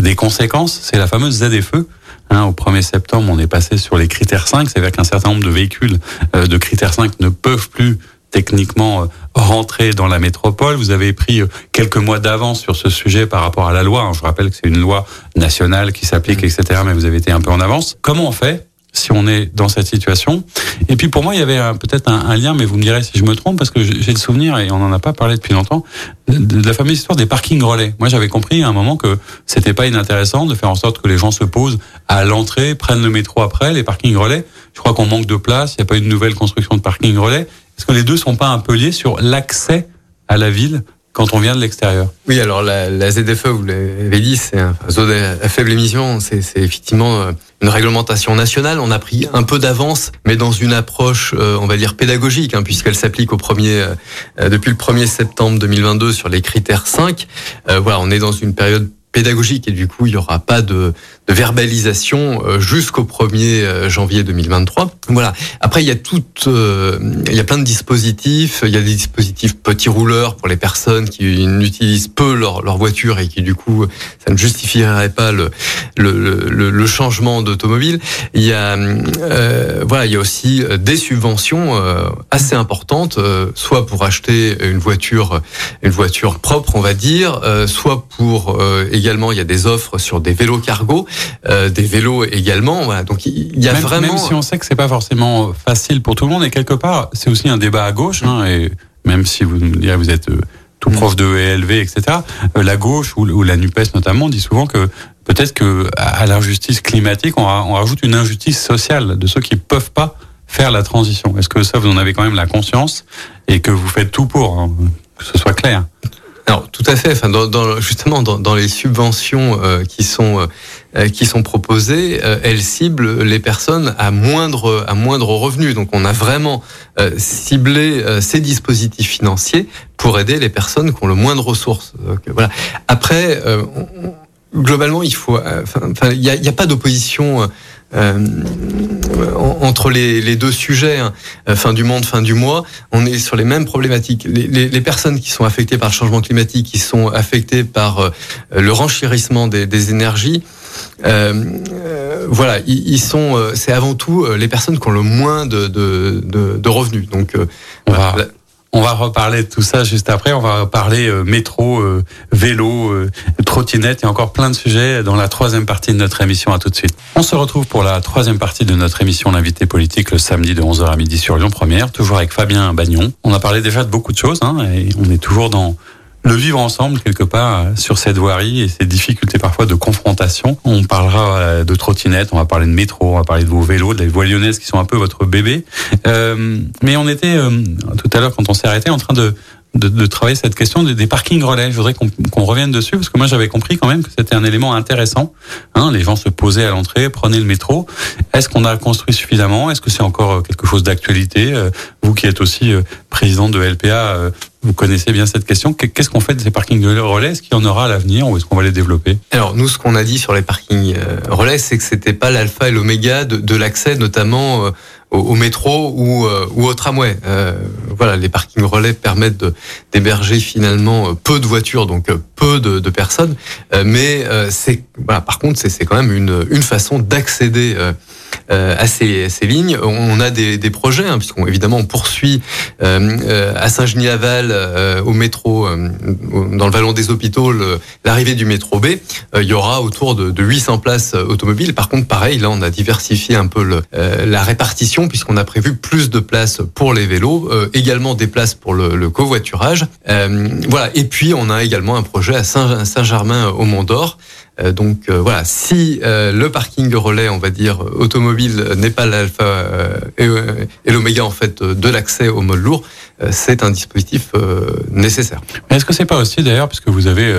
des conséquences, c'est la fameuse ZFE. Hein, au 1er septembre, on est passé sur les critères 5, c'est-à-dire qu'un certain nombre de véhicules euh, de critères 5 ne peuvent plus techniquement euh, rentrer dans la métropole. Vous avez pris euh, quelques mois d'avance sur ce sujet par rapport à la loi. Je rappelle que c'est une loi nationale qui s'applique, etc. Mais vous avez été un peu en avance. Comment on fait si on est dans cette situation? Et puis pour moi, il y avait peut-être un, lien, mais vous me direz si je me trompe, parce que j'ai le souvenir, et on n'en a pas parlé depuis longtemps, de, la fameuse histoire des parkings relais. Moi, j'avais compris à un moment que c'était pas inintéressant de faire en sorte que les gens se posent à l'entrée, prennent le métro après, les parkings relais. Je crois qu'on manque de place, il n'y a pas une nouvelle construction de parking relais. Est-ce que les deux sont pas un peu liés sur l'accès à la ville quand on vient de l'extérieur? Oui, alors la, la ZFE, vous l'avez dit, c'est un zone à faible émission. C'est effectivement euh, une réglementation nationale. On a pris un peu d'avance, mais dans une approche, euh, on va dire pédagogique, hein, puisqu'elle s'applique au premier euh, depuis le 1er septembre 2022 sur les critères 5. voilà, on est dans une période pédagogique et du coup il n'y aura pas de, de verbalisation euh, jusqu'au 1er euh, janvier 2023. Voilà. Après il y a tout, euh, il y a plein de dispositifs. Il y a des dispositifs petits rouleurs pour les personnes qui n'utilisent peu leur, leur voiture et qui du coup ça ne justifierait pas le le, le, le changement d'automobile. Il y a euh, voilà il y a aussi des subventions assez importantes, soit pour acheter une voiture une voiture propre on va dire, soit pour également, il y a des offres sur des vélos cargo, euh, des vélos également. Voilà. Donc il y a vraiment. Même si on sait que c'est pas forcément facile pour tout le monde, et quelque part, c'est aussi un débat à gauche. Hein, et même si vous vous êtes euh, tout mm. proche de ELV, etc. Euh, la gauche ou, la Nupes notamment dit souvent que peut-être que à l'injustice climatique, on, rajoute une injustice sociale de ceux qui peuvent pas faire la transition. Est-ce que ça, vous en avez quand même la conscience et que vous faites tout pour hein, que ce soit clair? Alors tout à fait. Enfin, dans, dans, justement, dans, dans, les subventions euh, qui sont euh, qui sont proposées, euh, elles ciblent les personnes à moindre à moindre revenu. Donc, on a vraiment ciblé ces dispositifs financiers pour aider les personnes qui ont le moins de ressources. Voilà. Après, globalement, il faut. Enfin, il n'y a, pas d'opposition euh, entre les, deux sujets, hein, euh, fin du monde, fin du mois, on est sur les mêmes problématiques. Les, personnes qui sont affectées par le changement climatique, qui sont affectées par euh, le renchérissement des énergies, euh, voilà, ils, sont, c'est avant tout les personnes qui ont le moins de, de, de, de revenus. Donc, voilà. On va reparler de tout ça juste après. On va parler euh, métro, euh, vélo, euh, trottinette et encore plein de sujets dans la troisième partie de notre émission. À tout de suite. On se retrouve pour la troisième partie de notre émission L'invité politique le samedi de 11h à midi sur Lyon Première, toujours avec Fabien Bagnon. On a parlé déjà de beaucoup de choses hein, et on est toujours dans le vivre ensemble quelque part sur cette voirie et ces difficultés parfois de confrontation. On parlera euh, de trottinette, on va parler de métro, on va parler de vos vélos, de la voies lyonnaises qui sont un peu votre bébé. Euh, mais on était euh, tout à l'heure quand on s'est arrêté en train de de, de, travailler cette question des, des parkings relais. Je voudrais qu'on revienne dessus parce que moi j'avais compris quand même que c'était un élément intéressant. Hein, les gens se posaient à l'entrée, prenaient le métro. Est-ce qu'on a construit suffisamment? Est-ce que c'est encore quelque chose d'actualité? Vous qui êtes aussi président de LPA, vous connaissez bien cette question. Qu'est-ce qu'on fait de ces parkings relais? Est-ce qu'il y en aura à l'avenir ou est-ce qu'on va les développer? Alors nous, ce qu'on a dit sur les parkings euh, relais, c'est que c'était pas l'alpha et l'oméga de, de l'accès, notamment euh, au, métro ou, euh, ou au tramway. Euh, voilà, les parkings relais permettent d'héberger finalement peu de voitures, donc peu de, de personnes, mais c'est voilà, par contre, c'est quand même une, une façon d'accéder euh, à ces, ces, lignes. On a des, des projets, hein, puisqu'on évidemment on poursuit euh, euh à Saint-Genis-Laval euh, au métro, dans le vallon des hôpitaux, l'arrivée du métro B. il y aura autour de, de 800 places automobiles. Par contre, pareil, là on a diversifié un peu le, la répartition, puisqu'on a prévu plus de places pour les vélos, également des places pour le, le covoiturage. voilà. Et puis on a également un projet à Saint-Germain au Mont d'Or. Euh, donc euh, voilà, si euh, le parking relais, on va dire automobile, n'est pas l'alpha et, l'oméga en fait de l'accès au mode lourd, c'est un dispositif nécessaire. Est-ce que c'est pas aussi d'ailleurs, puisque vous avez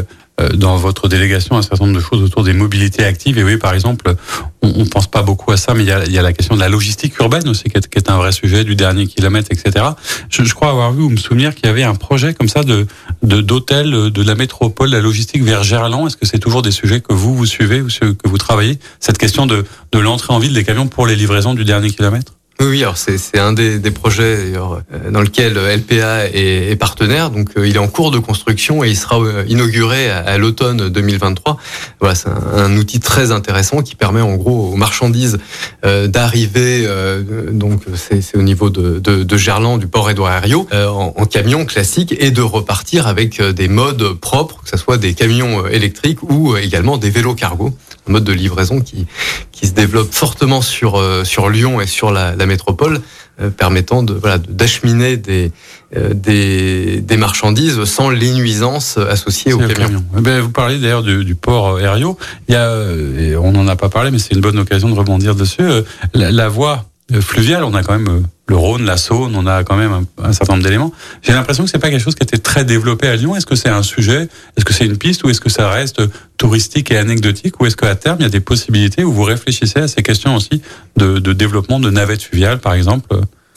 dans votre délégation un certain nombre de choses autour des mobilités actives. Et oui, par exemple, on, ne pense pas beaucoup à ça, mais il y a, y a la question de la logistique urbaine aussi, qui est, qui est, un vrai sujet, du dernier kilomètre, etc. Je, je crois avoir vu ou me souvenir qu'il y avait un projet comme ça de d'hôtel de, la métropole, la logistique vers Gerland. Est-ce que c'est toujours des sujets que vous vous suivez ou que vous travaillez? Cette question de, de l'entrée en ville des camions pour les livraisons du dernier kilomètre? Oui, alors c'est un des, projets euh, dans lequel LPA est, partenaire. Donc euh, il est en cours de construction et il sera euh, inauguré à, l'automne 2023. Voilà, c'est un, outil très intéressant qui permet en gros aux marchandises d'arriver. donc c'est au niveau de, Gerland, du port Édouard Herriot, en, en, camion classique et de repartir avec des modes propres, que ce soit des camions électriques ou également des vélos cargo. Mode de livraison qui, qui se développe fortement sur, sur Lyon et sur la, la métropole, permettant de, voilà, d'acheminer des, des, des, marchandises sans les nuisances associées au camion. Eh ben, vous parlez d'ailleurs du, du, port Herriot. Il y a, on n'en a pas parlé, mais c'est une bonne occasion de rebondir dessus. La, la voie fluviale, on a quand même le Rhône, la Saône, on a quand même un, certain nombre d'éléments. J'ai l'impression que c'est pas quelque chose qui a été très développé à Lyon. Est-ce que c'est un sujet? Est-ce que c'est une piste ou est-ce que ça reste touristique et anecdotique? Ou est-ce qu'à terme il y a des possibilités où vous réfléchissez à ces questions aussi de, développement de navettes fluviales, par exemple?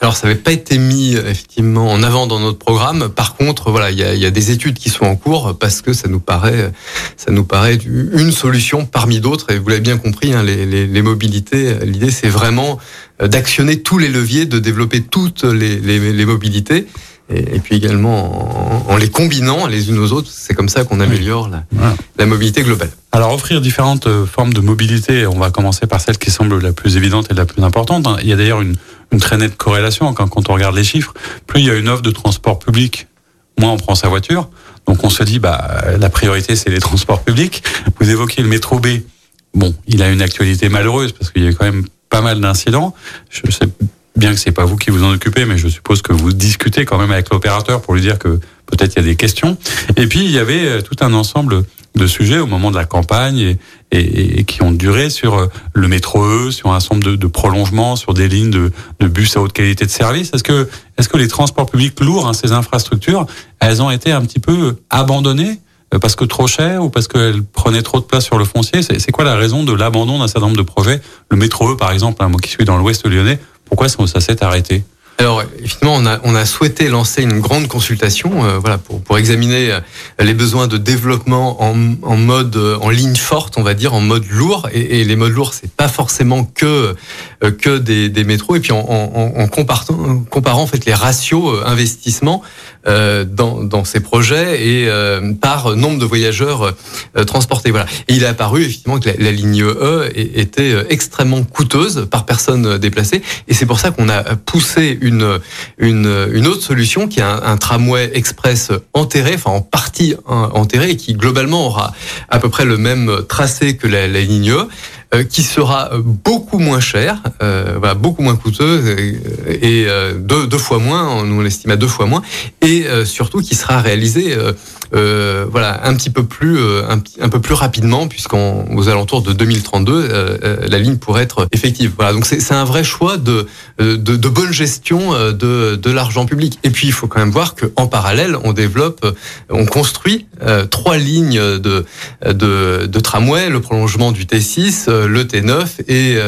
Alors ça n'avait pas été mis effectivement en avant dans notre programme. Par contre, voilà, il y a, des études qui sont en cours parce que ça nous paraît, ça nous une solution parmi d'autres. Et vous l'avez bien compris, hein, les, les, mobilités. L'idée, c'est vraiment d'actionner tous les leviers, de développer toutes les, les, les mobilités. Et, et, puis également en, en, les combinant les unes aux autres, c'est comme ça qu'on améliore la, voilà. la mobilité globale. Alors offrir différentes formes de mobilité, on va commencer par celle qui semble la plus évidente et la plus importante. Il y a d'ailleurs une, une très nette corrélation quand, quand on regarde les chiffres. Plus il y a une offre de transport public, moins on prend sa voiture. Donc on se dit, bah la priorité c'est les transports publics. Vous évoquez le métro B. Bon, il a une actualité malheureuse parce qu'il y a quand même pas mal d'incidents. Je sais bien que c'est pas vous qui vous en occupez, mais je suppose que vous discutez quand même avec l'opérateur pour lui dire que peut-être il y a des questions. Et puis il y avait tout un ensemble de sujets au moment de la campagne et, qui ont duré sur le métro E, sur un ensemble de, prolongements, sur des lignes de, de, bus à haute qualité de service. Est-ce que, est-ce que les transports publics lourds, hein, ces infrastructures, elles ont été un petit peu abandonnées parce que trop cher ou parce qu'elles prenaient trop de place sur le foncier C'est quoi la raison de l'abandon d'un certain nombre de projets Le métro E, par exemple, hein, moi qui suis dans l'Ouest lyonnais, pourquoi ça s'est arrêté alors, effectivement, on a, on a souhaité lancer une grande consultation, euh, voilà, pour, pour examiner les besoins de développement en, en mode, en ligne forte, on va dire, en mode lourd. Et, et les modes lourds, c'est pas forcément que que des, des métros. Et puis, en, en, en comparant, comparant en fait les ratios investissement euh, dans, dans ces projets et euh, par nombre de voyageurs euh, transportés. Voilà. Et il est apparu effectivement que la, la ligne E était extrêmement coûteuse par personne déplacée. Et c'est pour ça qu'on a poussé une, une, une autre solution qui est un, un, tramway express enterré, enfin en partie enterré, et qui globalement aura à peu près le même tracé que la, la ligne E qui sera beaucoup moins cher, euh, beaucoup moins coûteux et, et deux, deux, fois moins, on l'estime à deux fois moins, et euh, surtout qui sera réalisé euh, euh, voilà un petit peu plus un, un peu plus rapidement puisqu'aux alentours de 2032 la ligne pourrait être effective. Voilà donc c'est un vrai choix de de, de bonne gestion de, de l'argent public. Et puis il faut quand même voir qu'en parallèle on développe, on construit trois lignes de, de de tramway, le prolongement du T6, le T9 et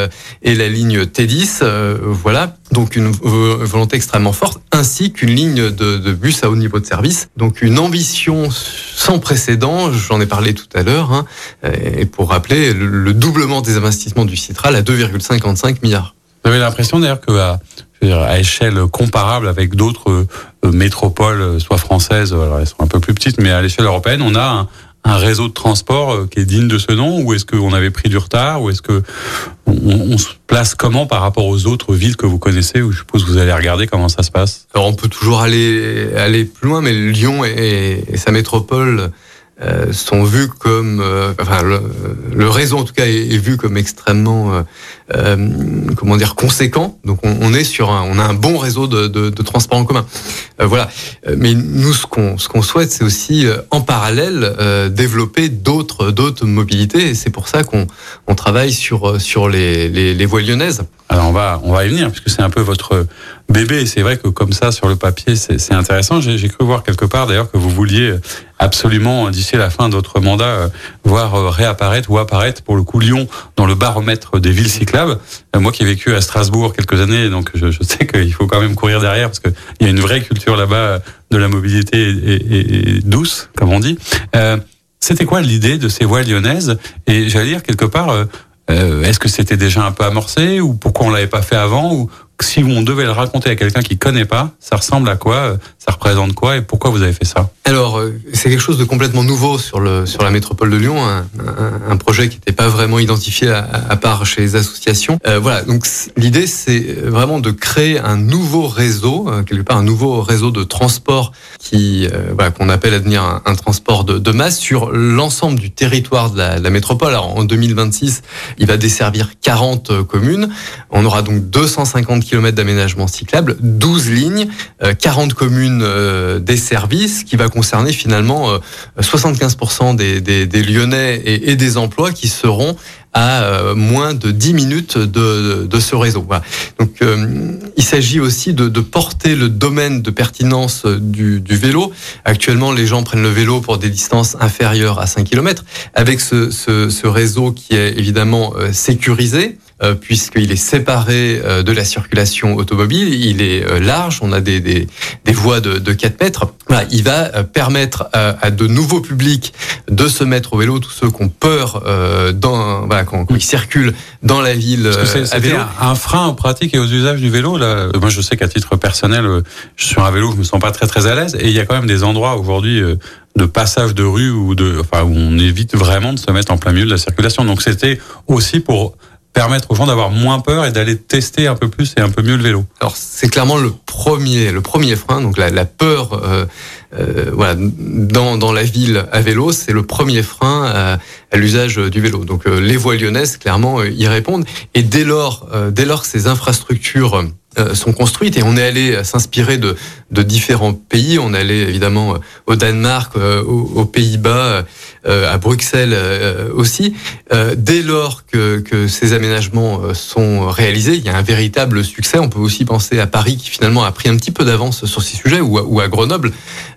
et la ligne T10. voilà donc une volonté extrêmement forte, ainsi qu'une ligne de, de, bus à haut niveau de service. Donc une ambition sans précédent, j'en ai parlé tout à l'heure, hein, et pour rappeler le, doublement des investissements du Citral à 2,55 milliards. Vous avez l'impression d'ailleurs que à, à, échelle comparable avec d'autres euh, métropoles, soit françaises, alors elles sont un peu plus petites, mais à l'échelle européenne, on a un réseau de transport euh, qui est digne de ce nom ou est-ce qu'on avait pris du retard ou est-ce que on, se place comment par rapport aux autres villes que vous connaissez ou je suppose que vous allez regarder comment ça se passe? Alors on peut toujours aller aller plus loin mais Lyon et, sa métropole euh, sont vus comme, euh, enfin le, réseau en tout cas est, vu comme extrêmement, comment dire, conséquent. Donc on, est sur un, on a un bon réseau de, de, de transport en commun. Euh, voilà. Mais nous ce qu'on ce qu'on souhaite c'est aussi en parallèle développer d'autres d'autres mobilités. Et c'est pour ça qu'on on travaille sur sur les, les, les voies lyonnaises. Alors on va on va y venir puisque c'est un peu votre bébé. C'est vrai que comme ça sur le papier c'est intéressant. J'ai cru voir quelque part d'ailleurs que vous vouliez absolument d'ici la fin de votre mandat euh, voir euh, réapparaître ou apparaître pour le coup Lyon dans le baromètre des villes cyclables. Euh, moi qui ai vécu à Strasbourg quelques années, donc je, je sais *laughs* qu'il faut quand même courir derrière parce qu'il y a une vraie culture là-bas de la mobilité et, et, et douce, comme on dit. Euh, C'était quoi l'idée de ces voies lyonnaises? Et j'allais dire quelque part, euh, est-ce que c'était déjà un peu amorcé ou pourquoi on l'avait pas fait avant ou si on devait le raconter à quelqu'un qui connaît pas, ça ressemble à quoi Ça représente quoi Et pourquoi vous avez fait ça? Alors, c'est quelque chose de complètement nouveau sur le sur la métropole de Lyon, un, un, projet qui n'était pas vraiment identifié à, part chez les associations. Euh, voilà, donc l'idée c'est vraiment de créer un nouveau réseau, quelque part un nouveau réseau de transport qui euh, voilà, qu'on appelle à devenir un, transport de, de, masse sur l'ensemble du territoire de la, la métropole. Alors en 2026, il va desservir 40 communes. On aura donc 250 km d'aménagement cyclable, 12 lignes, 40 euh, communes euh, des services, qui va concerner finalement 75% des, des, des, Lyonnais et, des emplois qui seront à euh, moins de 10 minutes de, de ce réseau. Donc, euh, il s'agit aussi de, de, porter le domaine de pertinence du, vélo. Actuellement, les gens prennent le vélo pour des distances inférieures à 5 km. Avec ce, ce réseau qui est évidemment sécurisé, euh, puisqu'il est séparé euh, de la circulation automobile. Il est euh, large, on a des, des, des voies de, de 4 mètres. Voilà, il va permettre à, à, de nouveaux publics de se mettre au vélo, tous ceux qui ont peur dans, voilà, quand, quand, ils circulent dans la ville à vélo. Un, frein aux pratiques et aux usages du vélo. Là, moi, je sais qu'à titre personnel, sur un vélo, je me sens pas très très à l'aise. Et il y a quand même des endroits aujourd'hui de passage de rue ou de, enfin, où on évite vraiment de se mettre en plein milieu de la circulation. Donc, c'était aussi pour permettre aux gens d'avoir moins peur et d'aller tester un peu plus et un peu mieux le vélo. Alors c'est clairement le premier, le premier frein, donc la, peur, euh, euh, voilà, dans, dans la ville à vélo, c'est le premier frein à, à l'usage du vélo. Donc euh, les voies lyonnaises clairement euh, y répondent et dès lors, euh, dès lors que ces infrastructures sont construites et on est allé s'inspirer de, de différents pays. On est allé évidemment au Danemark, aux, aux Pays-Bas, à Bruxelles aussi. Dès lors que, que ces aménagements sont réalisés, il y a un véritable succès. On peut aussi penser à Paris qui finalement a pris un petit peu d'avance sur ces sujets ou à, ou à Grenoble.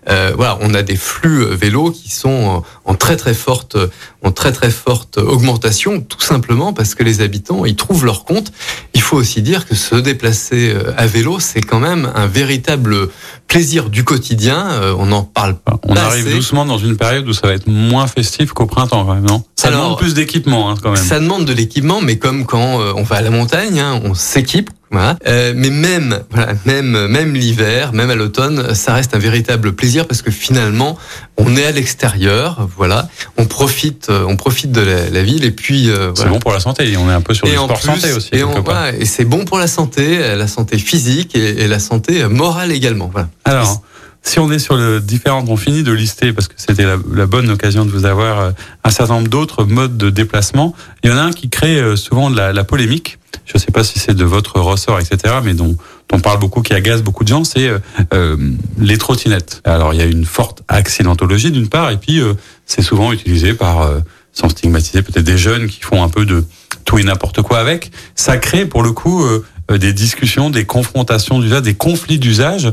Euh, voilà, on a des flux vélos qui sont en très très forte, en très très forte augmentation, tout simplement parce que les habitants ils trouvent leur compte. Il faut aussi dire que se déplacer euh, à vélo, c'est quand même un véritable plaisir du quotidien. Euh, on en parle pas. On arrive doucement dans une période où ça va être moins festif qu'au printemps, quand même, non? Ça Alors, demande plus d'équipement, hein, quand même. Ça demande de l'équipement, mais comme quand on va à la montagne, hein, on s'équipe voilà. Euh, mais même, voilà, même, même l'hiver, même à l'automne, ça reste un véritable plaisir parce que finalement, on est à l'extérieur, voilà, on profite, euh, on profite de la, la ville et puis. Euh, c'est bon pour la santé. On est un peu sur le sport plus, santé aussi. Et, on, voilà, et c'est bon pour la santé, la santé physique et, et la santé morale également. Voilà. Alors. Si on est sur le différent, on finit de lister parce que c'était la, bonne occasion de vous avoir euh, un certain nombre d'autres modes de déplacement. Il y en a un qui crée souvent de la, polémique je ne sais pas si c'est de votre ressort, etc., mais dont, on parle beaucoup, qui agace beaucoup de gens, c'est euh, euh, les trottinettes. Alors, il y a une forte accidentologie d'une part, et puis euh, c'est souvent utilisé par, euh, sans stigmatiser, peut-être des jeunes qui font un peu de tout et n'importe quoi avec. Ça crée, pour le coup, euh, des discussions, des confrontations d'usage, des conflits d'usage.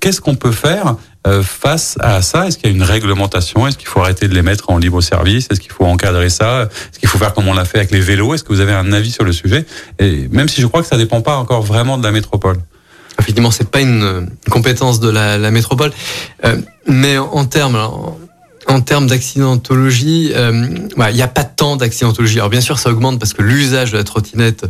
Qu'est-ce qu'on peut faire euh, face à ça? Est-ce qu'il y a une réglementation? Est-ce qu'il faut arrêter de les mettre en libre service? Est-ce qu'il faut encadrer ça? Est-ce qu'il faut faire comme on l'a fait avec les vélos? Est-ce que vous avez un avis sur le sujet? Et même si je crois que ça dépend pas encore vraiment de la métropole. Effectivement, c'est pas une compétence de la, métropole, euh, mais en, termes, en termes d'accidentologie, euh, il n'y a pas tant d'accidentologie. Alors bien sûr, ça augmente parce que l'usage de la trottinette euh,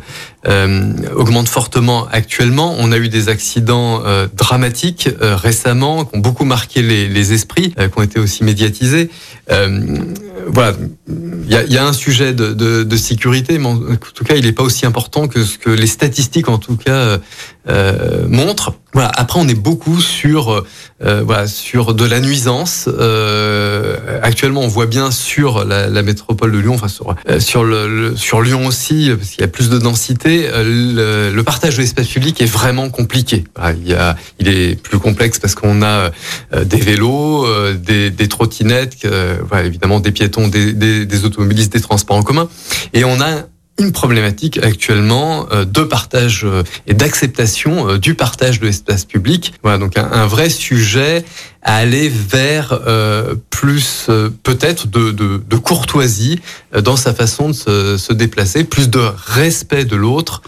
augmente fortement actuellement. On a eu des accidents euh, dramatiques euh, récemment qui ont beaucoup marqué les, les esprits, euh, qui ont été aussi médiatisés. Euh, voilà, il y a, y a, un sujet de, de, de, sécurité, mais en tout cas, il n'est pas aussi important que ce que les statistiques, en tout cas, montrent. Voilà. Après, on est beaucoup sur voilà sur de la nuisance. actuellement, on voit bien sur la, la métropole de Lyon, enfin sur sur le, le sur Lyon aussi, parce qu'il y a plus de densité euh, le, partage de l'espace public est vraiment compliqué. Il, est plus complexe parce qu'on a euh, des vélos, euh, des, trottinettes, évidemment des piétons, des, des, des, automobilistes, des transports en commun. Et on a une problématique actuellement de partage et d'acceptation du partage de l'espace public. Voilà, donc un, un, vrai sujet à aller vers euh, plus peut-être de, de, de, courtoisie dans sa façon de se, se déplacer, plus de respect de l'autre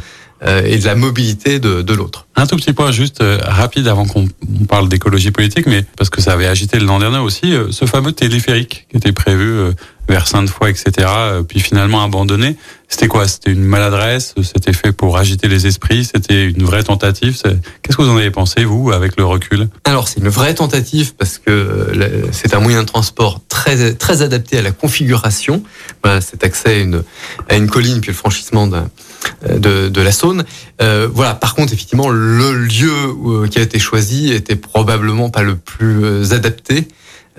euh, et de la mobilité de, de l'autre. Un tout petit point juste euh, rapide avant qu'on parle d'écologie politique, mais parce que ça avait agité le l'an dernier aussi, ce fameux téléphérique qui était prévu vers Sainte-Foy, etc., puis finalement abandonné. C'était quoi? C'était une maladresse? C'était fait pour agiter les esprits? C'était une vraie tentative? Qu'est-ce que vous en avez pensé, vous, avec le recul? Alors, c'est une vraie tentative parce que c'est un moyen de transport très, très adapté à la configuration. Voilà, cet accès à une, à une colline, puis le franchissement de, de la Saône. Euh, voilà. Par contre, effectivement, le lieu euh, qui a été choisi était probablement pas le plus euh, adapté.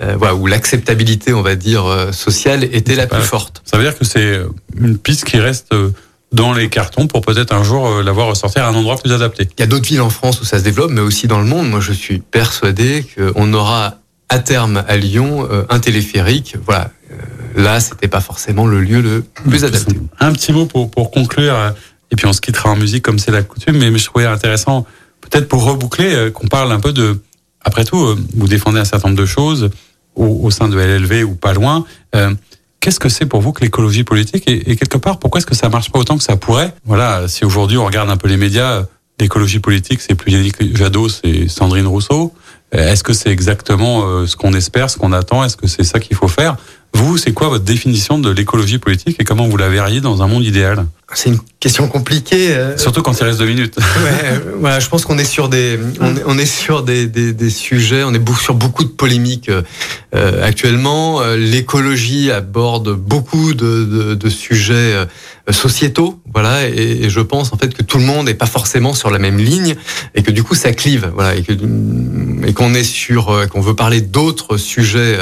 Euh, voilà, où l'acceptabilité, on va dire, euh, sociale était la plus forte. Ça veut dire que c'est une piste qui reste dans les cartons pour peut-être un jour l'avoir ressortir à un endroit plus adapté. Il y a d'autres villes en France où ça se développe, mais aussi dans le monde. Moi, je suis persuadé qu'on aura à terme à Lyon un téléphérique. Voilà. Là, c'était pas forcément le lieu le plus adapté. Un petit mot pour, pour conclure, et puis on se quittera en musique comme c'est la coutume, mais je trouvais intéressant, peut-être pour reboucler, qu'on parle un peu de, après tout, vous défendez un certain nombre de choses, au, sein de LLV ou pas loin. Euh, Qu'est-ce que c'est pour vous que l'écologie politique et, et, quelque part, pourquoi est-ce que ça marche pas autant que ça pourrait? Voilà, si aujourd'hui on regarde un peu les médias, l'écologie politique, c'est plus Yannick Jadot, c'est Sandrine Rousseau. Euh, est-ce que c'est exactement euh, ce qu'on espère, ce qu'on attend? Est-ce que c'est ça qu'il faut faire? Vous, c'est quoi votre définition de l'écologie politique et comment vous la verriez dans un monde idéal c'est une question compliquée. Euh. Surtout quand il reste deux minutes. ouais, voilà, je pense qu'on est sur des, on est, on est sur des, des, des, sujets, on est sur beaucoup de polémiques euh, actuellement. Euh, l'écologie aborde beaucoup de, de, de, sujets euh, sociétaux, voilà, et, et, je pense en fait que tout le monde n'est pas forcément sur la même ligne et que du coup ça clive, voilà, et qu'on est sur, qu'on veut parler d'autres sujets,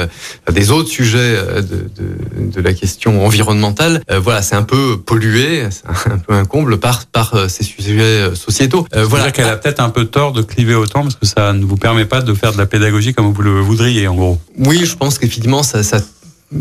des autres sujets de, de, de, la question environnementale. voilà, c'est un peu pollué un peu un comble par par euh, ces sujets euh, sociétaux. Euh, voilà qu'elle a peut-être un peu tort de cliver autant parce que ça ne vous permet pas de faire de la pédagogie comme vous le voudriez en gros. Oui, je pense qu'effectivement ça, ça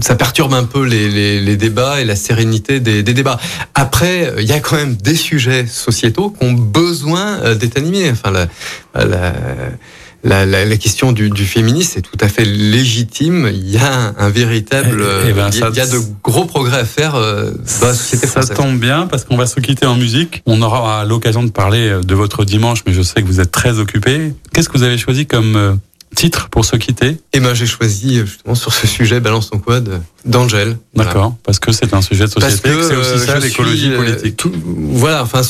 ça perturbe un peu les, les, les, débats et la sérénité des, des débats. Après, il y a quand même des sujets sociétaux qui ont besoin d'être animés. Enfin, la, la, la, la, question du, du féminisme est tout à fait légitime. Il y a un, véritable, eh, eh ben, il, y a, il, y a, de gros progrès à faire euh, dans la société française. Ça tombe bien parce qu'on va se quitter en musique. On aura l'occasion de parler euh, de votre dimanche, mais je sais que vous êtes très occupé. Qu'est-ce que vous avez choisi comme euh, titre pour se quitter Eh ben, j'ai choisi justement sur ce sujet Balance ton quad d'Angèle. D'accord, voilà. parce que c'est un sujet de société, c'est aussi ça l'écologie politique. Tout, voilà, enfin,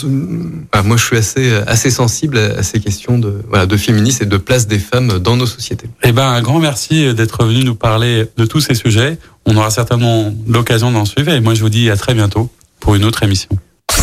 moi je suis assez assez sensible à ces questions de voilà de féminisme et de place des femmes dans nos sociétés. Eh ben, un grand merci d'être venu nous parler de tous ces sujets. On aura certainement l'occasion d'en suivre et moi je vous dis à très bientôt pour une autre émission.